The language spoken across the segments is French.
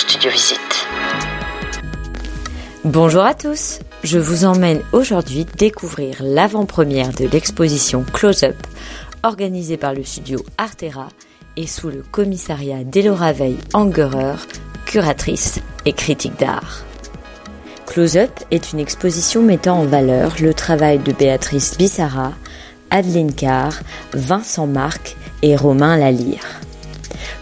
Studio Visite. Bonjour à tous, je vous emmène aujourd'hui découvrir l'avant-première de l'exposition Close-Up organisée par le studio Artera et sous le commissariat d'Elora Veil Angerer, curatrice et critique d'art. Close-Up est une exposition mettant en valeur le travail de Béatrice Bissara, Adeline Carr, Vincent Marc et Romain Lalire.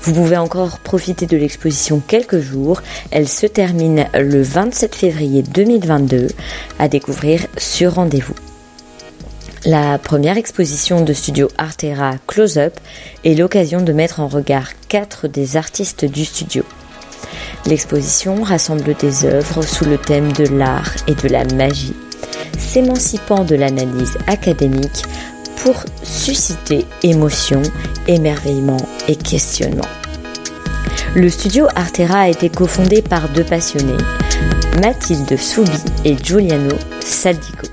Vous pouvez encore profiter de l'exposition quelques jours. Elle se termine le 27 février 2022 à découvrir sur rendez-vous. La première exposition de studio Artera Close Up est l'occasion de mettre en regard quatre des artistes du studio. L'exposition rassemble des œuvres sous le thème de l'art et de la magie, s'émancipant de l'analyse académique pour susciter émotion, émerveillement et questionnement. Le studio Artera a été cofondé par deux passionnés, Mathilde Soubi et Giuliano Saldico.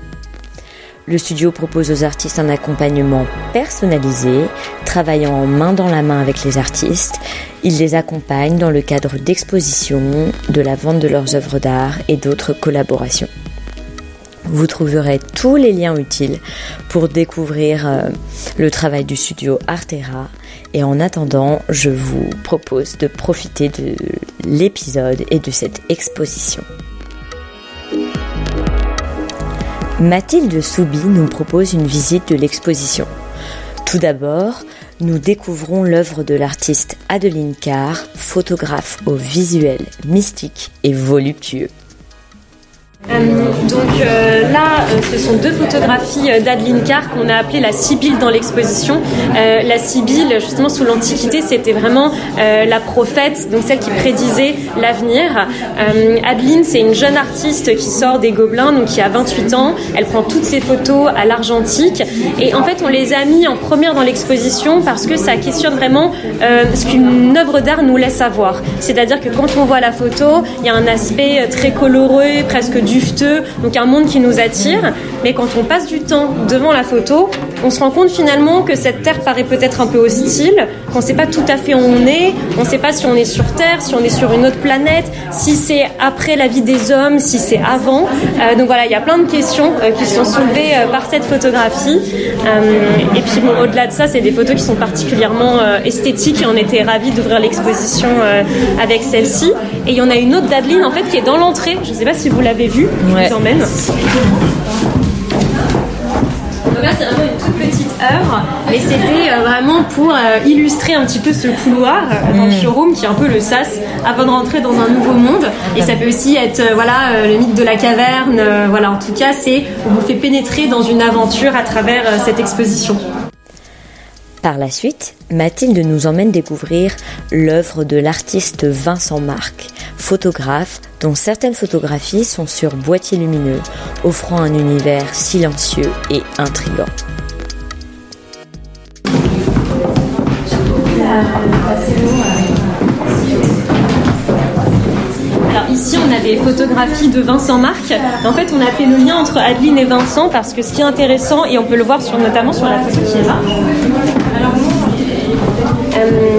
Le studio propose aux artistes un accompagnement personnalisé, travaillant main dans la main avec les artistes. Il les accompagne dans le cadre d'expositions, de la vente de leurs œuvres d'art et d'autres collaborations. Vous trouverez tous les liens utiles pour découvrir euh, le travail du studio Artera. Et en attendant, je vous propose de profiter de l'épisode et de cette exposition. Mathilde Soubi nous propose une visite de l'exposition. Tout d'abord, nous découvrons l'œuvre de l'artiste Adeline Carr, photographe au visuel mystique et voluptueux. Euh, donc euh, là, euh, ce sont deux photographies d'Adeline Carr qu'on a appelées la Sibylle dans l'exposition. La Sibylle, justement, sous l'Antiquité, c'était vraiment la prophète, donc celle qui prédisait l'avenir. Adeline, c'est une jeune artiste qui sort des Gobelins, donc qui a 28 ans. Elle prend toutes ses photos à l'argentique. Et en fait, on les a mis en première dans l'exposition parce que ça questionne vraiment ce qu'une œuvre d'art nous laisse avoir. C'est-à-dire que quand on voit la photo, il y a un aspect très coloré, presque donc un monde qui nous attire. Mais quand on passe du temps devant la photo, on se rend compte finalement que cette terre paraît peut-être un peu hostile, qu'on ne sait pas tout à fait où on est, on ne sait pas si on est sur Terre, si on est sur une autre planète, si c'est après la vie des hommes, si c'est avant. Euh, donc voilà, il y a plein de questions euh, qui sont soulevées euh, par cette photographie. et puis bon, au-delà de ça, c'est des photos qui sont particulièrement esthétiques et on était ravis d'ouvrir l'exposition avec celle-ci. Et il y en a une autre d'Adeline en fait qui est dans l'entrée. Je ne sais pas si vous l'avez vue. Ouais. Je vous emmène. Donc là, c'est vraiment une œuvre, et c'était euh, vraiment pour euh, illustrer un petit peu ce couloir euh, dans le showroom qui est un peu le sas avant de rentrer dans un nouveau monde. Et ça peut aussi être voilà le mythe de la caverne. voilà, en tout cas, c'est on vous fait pénétrer dans une aventure à travers cette exposition. Par la suite, Mathilde nous emmène découvrir l'œuvre de l'artiste Vincent Marc, photographe dont certaines photographies sont sur boîtier lumineux, offrant un univers silencieux et intrigant. Des photographies de Vincent Marc. En fait, on a fait le lien entre Adeline et Vincent parce que ce qui est intéressant, et on peut le voir notamment sur la photo qui est là,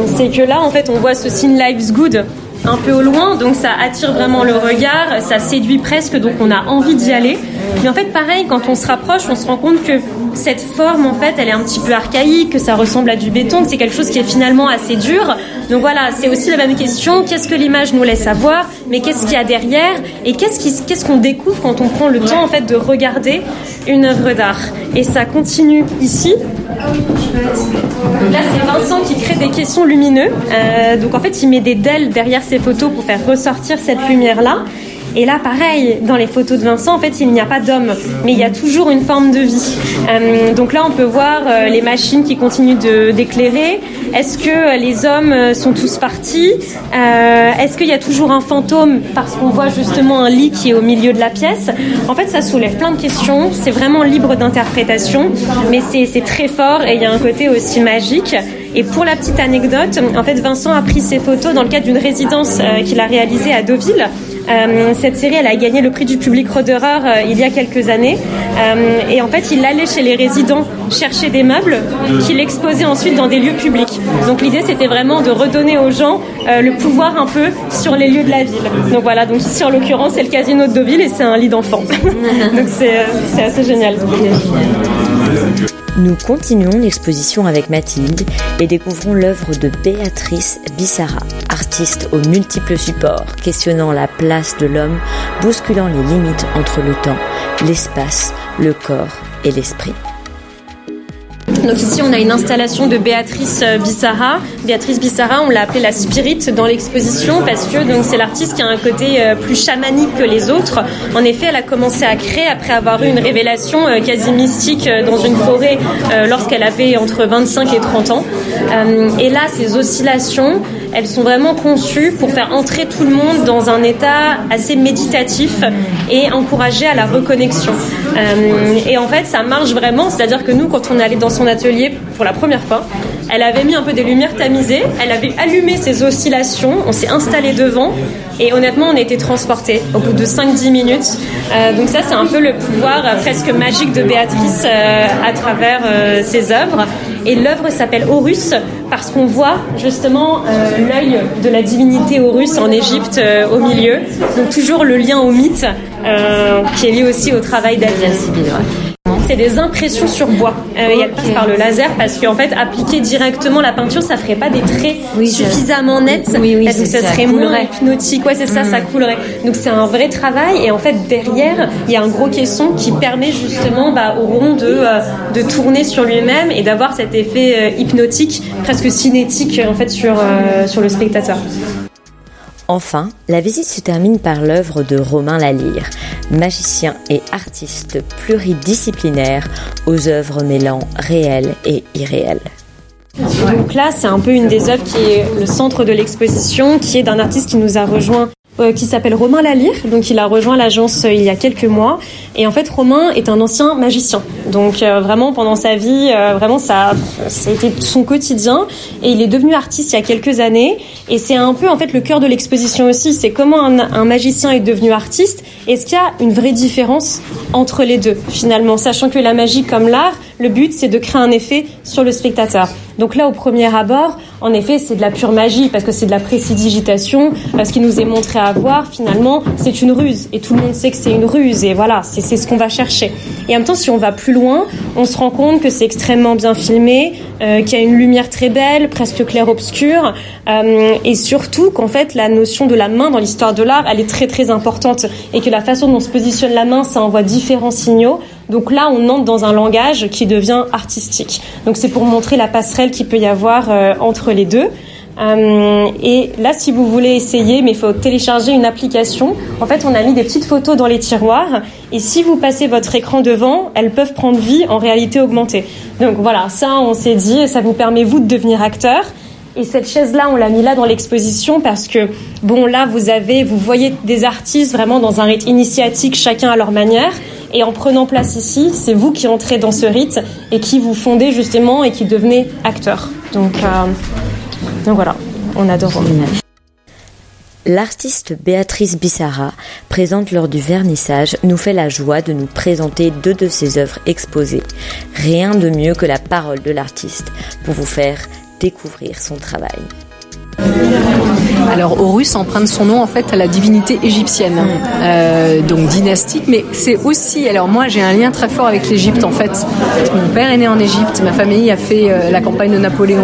c'est que là, en fait, on voit ce signe Life's Good un peu au loin, donc ça attire vraiment le regard, ça séduit presque, donc on a envie d'y aller. Mais en fait, pareil, quand on se rapproche, on se rend compte que cette forme, en fait, elle est un petit peu archaïque, que ça ressemble à du béton, que c'est quelque chose qui est finalement assez dur. Donc voilà, c'est aussi la même question. Qu'est-ce que l'image nous laisse savoir Mais qu'est-ce qu'il y a derrière Et qu'est-ce qu'on découvre quand on prend le temps en fait de regarder une œuvre d'art Et ça continue ici. Là, c'est Vincent qui crée des caissons lumineux. Euh, donc en fait, il met des DEL derrière ses photos pour faire ressortir cette lumière-là. Et là, pareil, dans les photos de Vincent, en fait, il n'y a pas d'homme, mais il y a toujours une forme de vie. Euh, donc là, on peut voir euh, les machines qui continuent d'éclairer. Est-ce que les hommes euh, sont tous partis Est-ce qu'il y a toujours un fantôme parce qu'on voit justement un lit qui est au milieu de la pièce? En fait, ça soulève plein de questions. C'est vraiment libre d'interprétation, mais c'est très fort et il y a un côté aussi magique. Et pour la petite anecdote, en fait, Vincent a pris ses photos dans le cadre d'une résidence qu'il a réalisée à Deauville. Euh, cette série, elle a gagné le prix du public Roderer euh, il y a quelques années. Euh, et en fait, il allait chez les résidents chercher des meubles qu'il exposait ensuite dans des lieux publics. Donc l'idée, c'était vraiment de redonner aux gens le pouvoir un peu sur les lieux de la ville. Donc voilà, donc ici en l'occurrence, c'est le casino de Deauville et c'est un lit d'enfant. donc c'est assez génial. Nous continuons l'exposition avec Mathilde et découvrons l'œuvre de Béatrice Bissara, artiste aux multiples supports, questionnant la place de l'homme, bousculant les limites entre le temps, l'espace, le corps et l'esprit. Donc ici, on a une installation de Béatrice euh, Bissara. Béatrice Bissara, on l'a appelée la spirit dans l'exposition parce que donc c'est l'artiste qui a un côté euh, plus chamanique que les autres. En effet, elle a commencé à créer après avoir eu une révélation euh, quasi mystique dans une forêt lorsqu'elle avait entre 25 et 30 ans. Et là, ces oscillations, elles sont vraiment conçues pour faire entrer tout le monde dans un état assez méditatif et encourager à la reconnexion. Et en fait, ça marche vraiment. C'est-à-dire que nous, quand on est allé dans son atelier pour la première fois. Elle avait mis un peu des lumières tamisées, elle avait allumé ses oscillations, on s'est installé devant et honnêtement on a été transportés au bout de 5-10 minutes. Euh, donc ça c'est un peu le pouvoir euh, presque magique de Béatrice euh, à travers ses œuvres. Et l'œuvre s'appelle Horus parce qu'on voit justement l'œil de la divinité Horus en Égypte au milieu. Donc toujours le lien au mythe qui est lié aussi au travail d'Aliane c'est des impressions sur bois. Euh, il y a passe par le laser parce qu'en fait, appliquer directement la peinture, ça ferait pas des traits suffisamment nets. Oui, oui, donc ça, serait moins hypnotique. Ouais, c'est ça, ça mm. coulerait. Donc c'est un vrai travail et en fait derrière, il y a un gros caisson qui permet justement bah, au rond de euh, de tourner sur lui-même et d'avoir cet effet euh, hypnotique, presque cinétique en fait sur sur le spectateur. Enfin, la visite se termine par l'œuvre de Romain Lalire, magicien et artiste pluridisciplinaire aux œuvres mêlant réel et irréel. Donc là, c'est un peu une des œuvres qui est le centre de l'exposition, qui est d'un artiste qui nous a rejoint qui s'appelle Romain Lalire. Donc il a rejoint l'agence euh, il y a quelques mois. Et en fait, Romain est un ancien magicien. Donc euh, vraiment pendant sa vie, vraiment ça, ça a été son quotidien. Et il est devenu artiste il y a quelques années. Et c'est un peu en fait le cœur de l'exposition aussi. C'est comment un, un, magicien est devenu artiste. Est-ce qu'il y a une vraie différence entre les deux finalement, sachant que la magie comme l'art, le but c'est de créer un effet sur le spectateur. Donc là, au premier abord, en effet, c'est de la pure magie parce que c'est de la précidigitation. Ce qui nous est montré à voir, finalement, c'est une ruse. Et tout le monde sait que c'est une ruse. Et voilà, c'est ce qu'on va chercher. Et en même temps, si on va plus loin, on se rend compte que c'est extrêmement bien filmé, euh, qu'il y a une lumière très belle, presque clair-obscur. Euh, et surtout qu'en fait, la notion de la main dans l'histoire de l'art, elle est très très importante. Et que la façon dont se positionne la main, ça envoie différents signaux. Donc là, on entre dans un langage qui devient artistique. Donc c'est pour montrer la passerelle qu'il peut y avoir euh, entre les deux. Euh, et là, si vous voulez essayer, mais il faut télécharger une application. En fait, on a mis des petites photos dans les tiroirs. Et si vous passez votre écran devant, elles peuvent prendre vie en réalité augmentée. Donc voilà, ça, on s'est dit, ça vous permet vous de devenir acteur. Et cette chaise-là, on l'a mis là dans l'exposition parce que, bon, là, vous avez, vous voyez des artistes vraiment dans un rythme initiatique, chacun à leur manière. Et en prenant place ici, c'est vous qui entrez dans ce rite et qui vous fondez justement et qui devenez acteur. Donc, euh, donc voilà, on adore. L'artiste Béatrice Bissara, présente lors du vernissage, nous fait la joie de nous présenter deux de ses œuvres exposées. Rien de mieux que la parole de l'artiste pour vous faire découvrir son travail. Alors Horus emprunte son nom en fait à la divinité égyptienne, euh, donc dynastique, mais c'est aussi. Alors moi j'ai un lien très fort avec l'Égypte en fait. Mon père est né en Égypte, ma famille a fait euh, la campagne de Napoléon.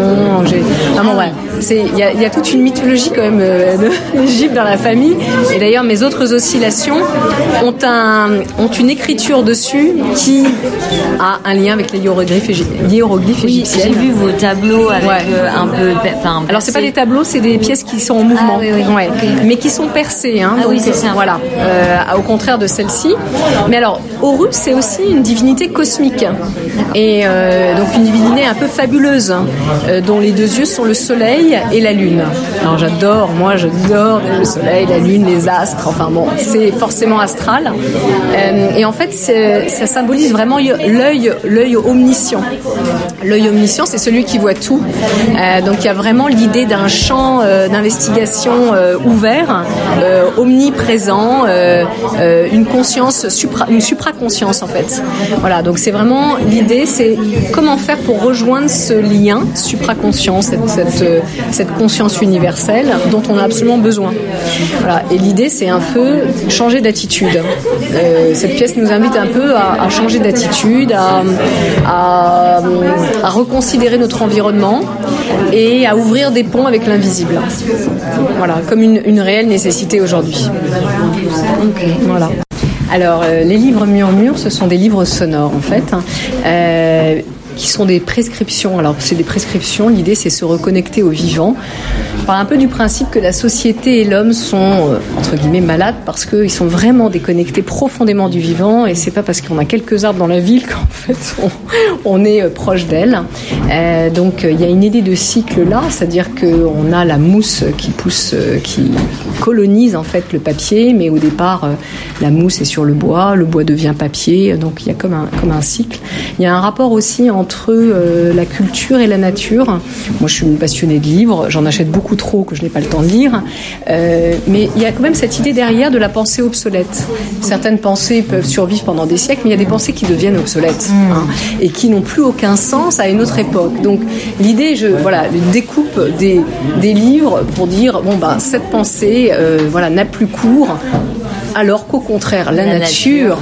Ouais. Il y, a- il y a toute une mythologie quand même euh, de l'Égypte dans la famille. Et d'ailleurs mes autres oscillations ont un ont une écriture dessus qui a un lien avec les hiéroglyphes, égy- hiéroglyphes Oui, j'ai vu vos tableaux avec Ouais. un peu. Enfin, Alors c'est pas des tableaux, c'est des pièces qui sont en mouvement, Ah, oui, oui. Ouais. Ok. mais qui sont percées. Hein, Ah oui, donc, c'est ça. Voilà, euh, au contraire de celle-ci. Mais alors Horus, c'est aussi une divinité cosmique et euh, donc une divinité un peu fabuleuse, hein, euh, dont les deux yeux sont le soleil et la lune. Alors j'adore, moi j'adore le soleil, la lune, les astres. Enfin bon, c'est forcément astral. Et en fait, ça symbolise vraiment l'œil, l'œil omniscient. L'œil omniscient, c'est celui qui voit tout. Donc il y a vraiment l'idée d'un champ euh, d'investigation euh, ouvert, euh, omniprésent, euh, une conscience, supra, une supraconscience en fait. Voilà, donc c'est vraiment l'idée, c'est comment faire pour rejoindre ce lien supraconscient, cette, conscience universelle dont on a absolument besoin. Et l'idée, c'est un peu changer d'attitude. Cette pièce nous invite un peu à, changer d'attitude, à reconsidérer notre environnement et à ouvrir des ponts avec l'invisible. Voilà, comme une, réelle nécessité aujourd'hui. Voilà. Alors, euh, les livres murmures, ce sont des livres sonores en fait, hein, euh, qui sont des prescriptions. Alors, c'est des prescriptions. L'idée, c'est se reconnecter au vivant. Par un peu du principe que la société et l'homme sont euh, entre guillemets malades parce qu'ils sont vraiment déconnectés profondément du vivant et c'est pas parce qu'on a quelques arbres dans la ville qu'en fait on, on est proche d'elle. Euh, donc euh, il y a une idée de cycle là, c'est-à-dire qu'on a la mousse qui pousse, euh, qui colonise en fait le papier, mais au départ la mousse est sur le bois, le bois devient papier, donc il y a comme un, comme un cycle. Il y a un rapport aussi entre euh, la culture et la nature. Moi je suis une passionnée de livres, j'en achète beaucoup trop que je n'ai pas le temps de lire, Euh, mais il y a quand même cette idée derrière de la pensée obsolète. Certaines pensées peuvent survivre pendant des siècles, mais il y a des pensées qui deviennent obsolètes hein, et qui n'ont plus aucun sens à une autre époque. Donc l'idée, je voilà, je découpe des, des livres pour dire bon ben cette pensée euh, voilà n'a plus cours, alors qu'au contraire la, La nature, nature.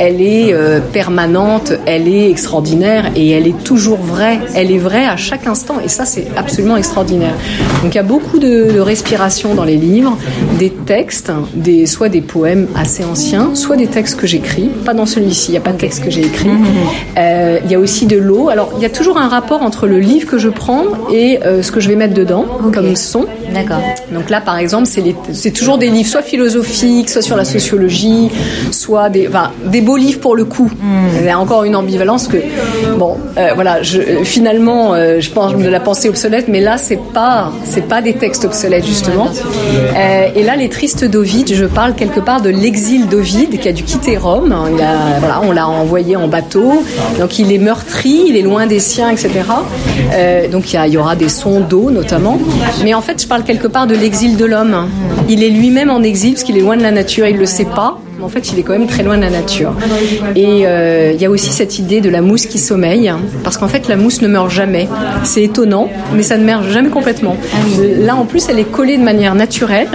Elle est euh, permanente, elle est extraordinaire et elle est toujours vraie. Elle est vraie à chaque instant et ça c'est absolument extraordinaire. Donc il y a beaucoup de, de respiration dans les livres, des textes, des, soit des poèmes assez anciens, soit des textes que j'écris. Pas dans celui-ci, il n'y a pas de texte que j'ai écrit. Euh, il y a aussi de l'eau. Alors il y a toujours un rapport entre le livre que je prends et euh, ce que je vais mettre dedans comme son. D'accord. Donc là, par exemple, c'est toujours des livres soit philosophiques, soit sur la sociologie, soit des, enfin, des beaux livres pour le coup. Il y a encore une ambivalence que, bon, euh, voilà, je, finalement, euh, je pense de la pensée obsolète, mais là, c'est pas, c'est pas des textes obsolètes justement. Euh, et là, les tristes d'Ovide, je parle quelque part de l'exil d'Ovide qui a dû quitter Rome. Il a, voilà, on l'a envoyé en bateau, donc il est meurtri, il est loin des siens, etc. Donc il y, a- il y aura des sons d'eau notamment. Mais en fait, je parle quelque part de l'exil de l'homme. Il est lui-même en exil parce qu'il est loin de la nature, il le sait pas. Mais en fait, il est quand même très loin de la nature. Et euh, il y a aussi cette idée de la mousse qui sommeille, parce qu'en fait, la mousse ne meurt jamais. C'est étonnant, mais ça ne meurt jamais complètement. Là, en plus, elle est collée de manière naturelle.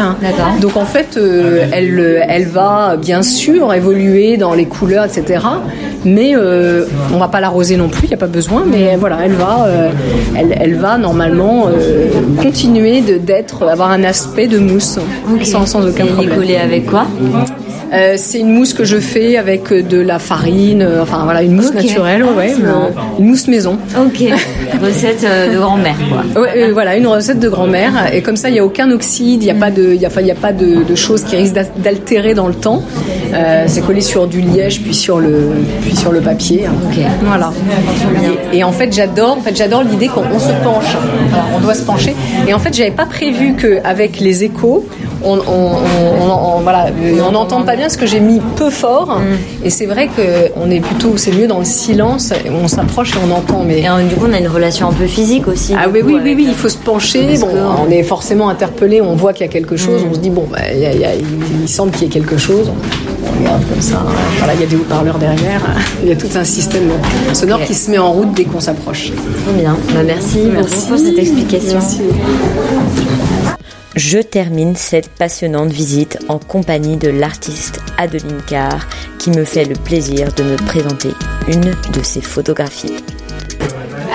Donc en fait, euh, elle, elle va bien sûr évoluer dans les couleurs, etc. Mais euh, on va pas l'arroser non plus, il n'y a pas besoin. Mais voilà, elle va, euh, elle, elle va normalement continuer d'être, avoir un aspect de mousse sans, sans aucun Et problème. collé avec quoi? Euh, c'est une mousse que je fais avec euh, de la farine, euh, enfin voilà, une mousse naturelle, ouais, ouais, une mousse maison. Ok. Recette euh, de grand-mère, quoi. Ouais, voilà, une recette de grand-mère. Et comme ça, il n'y a aucun oxyde, il n'y a pas de, y a, y a pas de, de choses qui risquent d'a- d'altérer dans le temps. C'est collé sur du liège, puis sur le, puis sur le papier. Ok. Voilà. Et, et en fait, j'adore, en fait, l'idée qu'on on se penche. Alors, on doit se pencher. Et en fait, j'avais pas prévu qu'avec les échos, on, on, on, on- on- voilà, on n'entend pas bien ce que j'ai mis peu fort. Et c'est vrai que on est plutôt, c'est mieux dans le silence. On s'approche et on entend. Mais Et du coup, on a une relation un peu physique aussi. ah oui, coup, oui, oui, il faut se pencher. Bon, on est forcément interpellé, on voit qu'il y a quelque chose, on se dit, bon, bah, il, y a- il y a- il semble qu'il y ait quelque chose. On regarde comme ça, voilà, il y a des haut-parleurs derrière, il y a tout un système sonore qui se met en route dès qu'on s'approche. Trop bien. Bah, merci, beaucoup pour cette explication. Merci. Je termine cette passionnante visite en compagnie de l'artiste Adeline Carr qui me fait le plaisir de me présenter une de ses photographies.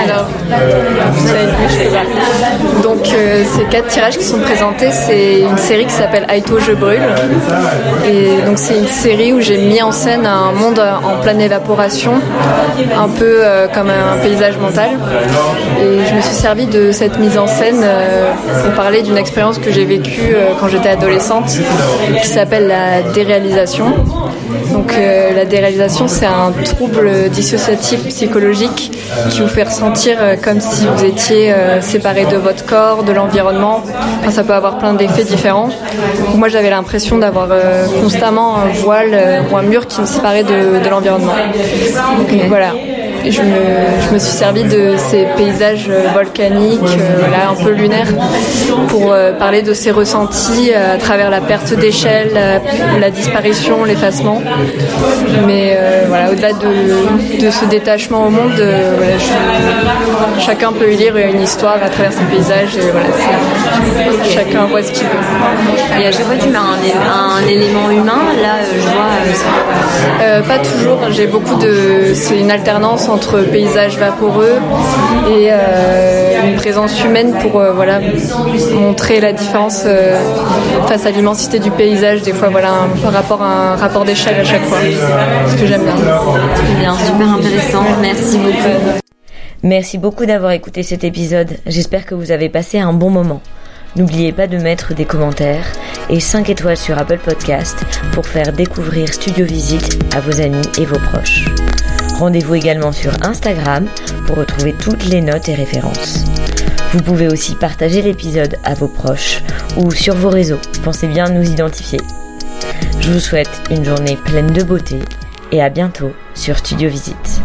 Alors, donc euh, ces quatre tirages qui sont présentés, c'est une série qui s'appelle Aito Je brûle. Et donc c'est une série où j'ai mis en scène un monde en pleine évaporation, un peu euh, comme un paysage mental. Et je me suis servi de cette mise en scène euh, pour parler d'une expérience que j'ai vécue quand j'étais adolescente, qui s'appelle la déréalisation. Donc la déréalisation, c'est un trouble dissociatif psychologique qui vous fait ressentir euh, comme si vous étiez euh, séparé de votre corps, de l'environnement. Enfin, ça peut avoir plein d'effets différents. Moi, j'avais l'impression d'avoir euh, constamment un voile ou un mur qui me séparait de, de l'environnement. Voilà je me, suis servi de ces paysages euh, volcaniques, euh, un peu lunaires, pour euh, parler de ces ressentis à travers la perte d'échelle, la, disparition, l'effacement. Mais voilà, au-delà de, ce détachement au monde, chacun peut y lire une histoire à travers ces paysages. Et voilà, chacun voit ce qu'il veut. Et à chaque fois, tu mets un, élément humain. Là, je vois. pas toujours. J'ai beaucoup de. C'est une alternance entre paysages vaporeux et euh, une présence humaine pour euh, voilà, montrer la différence euh, face à l'immensité du paysage. Des fois, voilà, un, rapport à un rapport d'échelle à chaque fois. Ce que j'aime bien. bien, super intéressant. Merci beaucoup. Merci beaucoup d'avoir écouté cet épisode. J'espère que vous avez passé un bon moment. N'oubliez pas de mettre des commentaires et 5 étoiles sur Apple Podcast pour faire découvrir Studio Visite à vos amis et vos proches. Rendez-vous également sur Instagram pour retrouver toutes les notes et références. Vous pouvez aussi partager l'épisode à vos proches ou sur vos réseaux. Pensez bien nous identifier. Je vous souhaite une journée pleine de beauté et à bientôt sur Studio Visite.